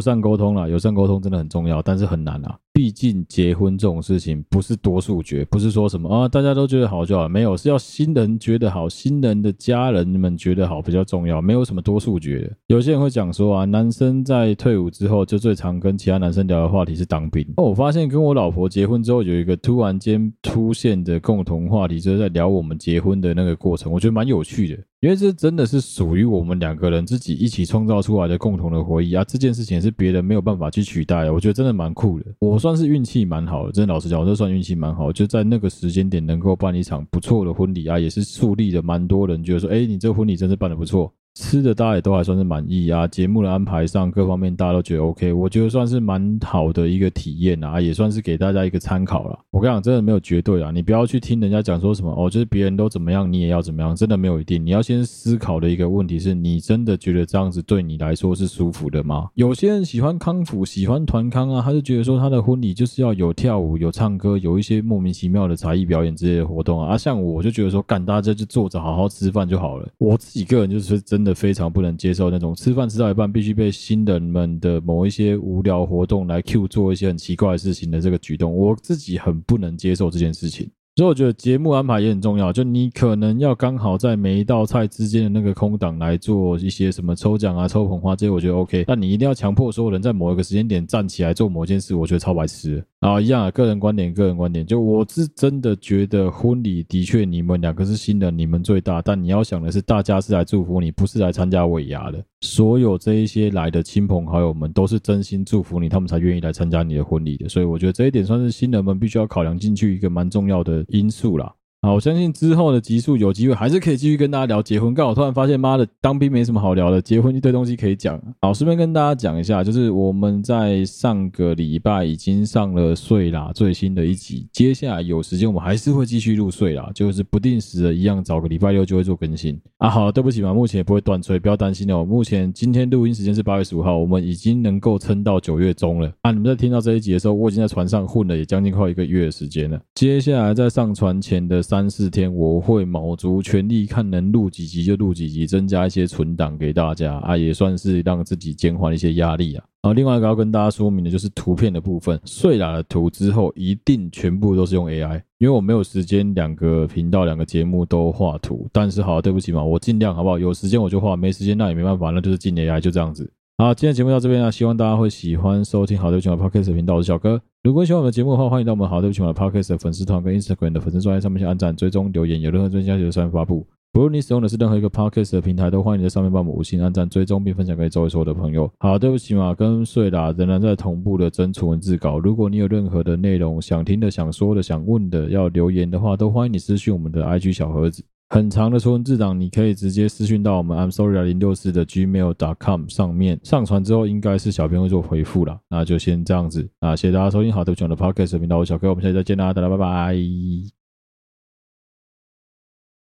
[SPEAKER 1] 善沟通啦，友善沟通真的很重要，但是很难啊。毕竟结婚这种事情不是多数决，不是说什么啊大家都觉得好就好，没有，是要新人觉得好，新人的家人们觉得好比较重要，没有什么多数决的。有些人会讲说啊，男生在退伍之后就最常跟其他男生聊的话题是当兵。哦，我发现跟我老婆结婚之后有一个突然间出现的共同话题，就是在聊我们结婚的那个过程，我觉得蛮有趣的。因为这真的是属于我们两个人自己一起创造出来的共同的回忆啊！这件事情是别人没有办法去取代的，我觉得真的蛮酷的。我算是运气蛮好的，真的老实讲，我这算运气蛮好，就在那个时间点能够办一场不错的婚礼啊，也是树立了蛮多人觉得说，哎，你这婚礼真是办得不错。吃的大家也都还算是满意啊，节目的安排上各方面大家都觉得 OK，我觉得算是蛮好的一个体验啊，也算是给大家一个参考了。我跟你讲，真的没有绝对啊，你不要去听人家讲说什么哦，就是别人都怎么样，你也要怎么样，真的没有一定。你要先思考的一个问题是你真的觉得这样子对你来说是舒服的吗？有些人喜欢康辅，喜欢团康啊，他就觉得说他的婚礼就是要有跳舞、有唱歌、有一些莫名其妙的才艺表演之类的活动啊。啊，像我就觉得说，干大家就坐着好好吃饭就好了。我自己个人就是真。真的非常不能接受那种吃饭吃到一半必须被新人们的某一些无聊活动来 Q 做一些很奇怪的事情的这个举动，我自己很不能接受这件事情。所以我觉得节目安排也很重要，就你可能要刚好在每一道菜之间的那个空档来做一些什么抽奖啊、抽捧花这些，我觉得 OK。但你一定要强迫所有人在某一个时间点站起来做某件事，我觉得超白痴。啊，一样啊，个人观点，个人观点，就我是真的觉得婚礼的确你们两个是新人，你们最大，但你要想的是，大家是来祝福你，不是来参加尾牙的。所有这一些来的亲朋好友们都是真心祝福你，他们才愿意来参加你的婚礼的。所以我觉得这一点算是新人们必须要考量进去一个蛮重要的因素啦。好，我相信之后的集数有机会还是可以继续跟大家聊结婚。刚好突然发现，妈的，当兵没什么好聊的，结婚一堆东西可以讲。好，顺便跟大家讲一下，就是我们在上个礼拜已经上了睡啦最新的一集，接下来有时间我们还是会继续录睡啦，就是不定时的一样，找个礼拜六就会做更新。啊，好，对不起嘛，目前也不会断吹，不要担心哦。目前今天录音时间是八月十五号，我们已经能够撑到九月中了。啊，你们在听到这一集的时候，我已经在船上混了也将近快一个月的时间了。接下来在上船前的。三四天我会卯足全力，看能录几集就录几集，增加一些存档给大家啊，也算是让自己减缓一些压力啊。啊，另外一个要跟大家说明的就是图片的部分，睡了的图之后一定全部都是用 AI，因为我没有时间两个频道两个节目都画图。但是好，对不起嘛，我尽量好不好？有时间我就画，没时间那也没办法，那就是进 AI，就这样子。好，今天节目到这边啊，希望大家会喜欢收听好对不起嘛 Podcast 频道，我是小哥。如果喜欢我们的节目的话，欢迎到我们好对不起嘛 Podcast 的粉丝团跟 Instagram 的粉丝专页上面去按赞、追踪、留言，有任何专家就上面发布。不论你使用的是任何一个 Podcast 的平台，都欢迎你在上面帮我们五星按赞、追踪并分享给周围所有的朋友。好，对不起嘛，跟睡啦仍然在同步的增存文字稿。如果你有任何的内容想听的、想说的、想问的，要留言的话，都欢迎你私讯我们的 IG 小盒子。很长的纯文字档，你可以直接私讯到我们 I'm sorry 零六四的 gmail.com 上面，上传之后应该是小编会做回复了，那就先这样子，那谢谢大家收听好对不起我的 Podcast 频道，我小哥，我们下期再见啦，大家拜拜。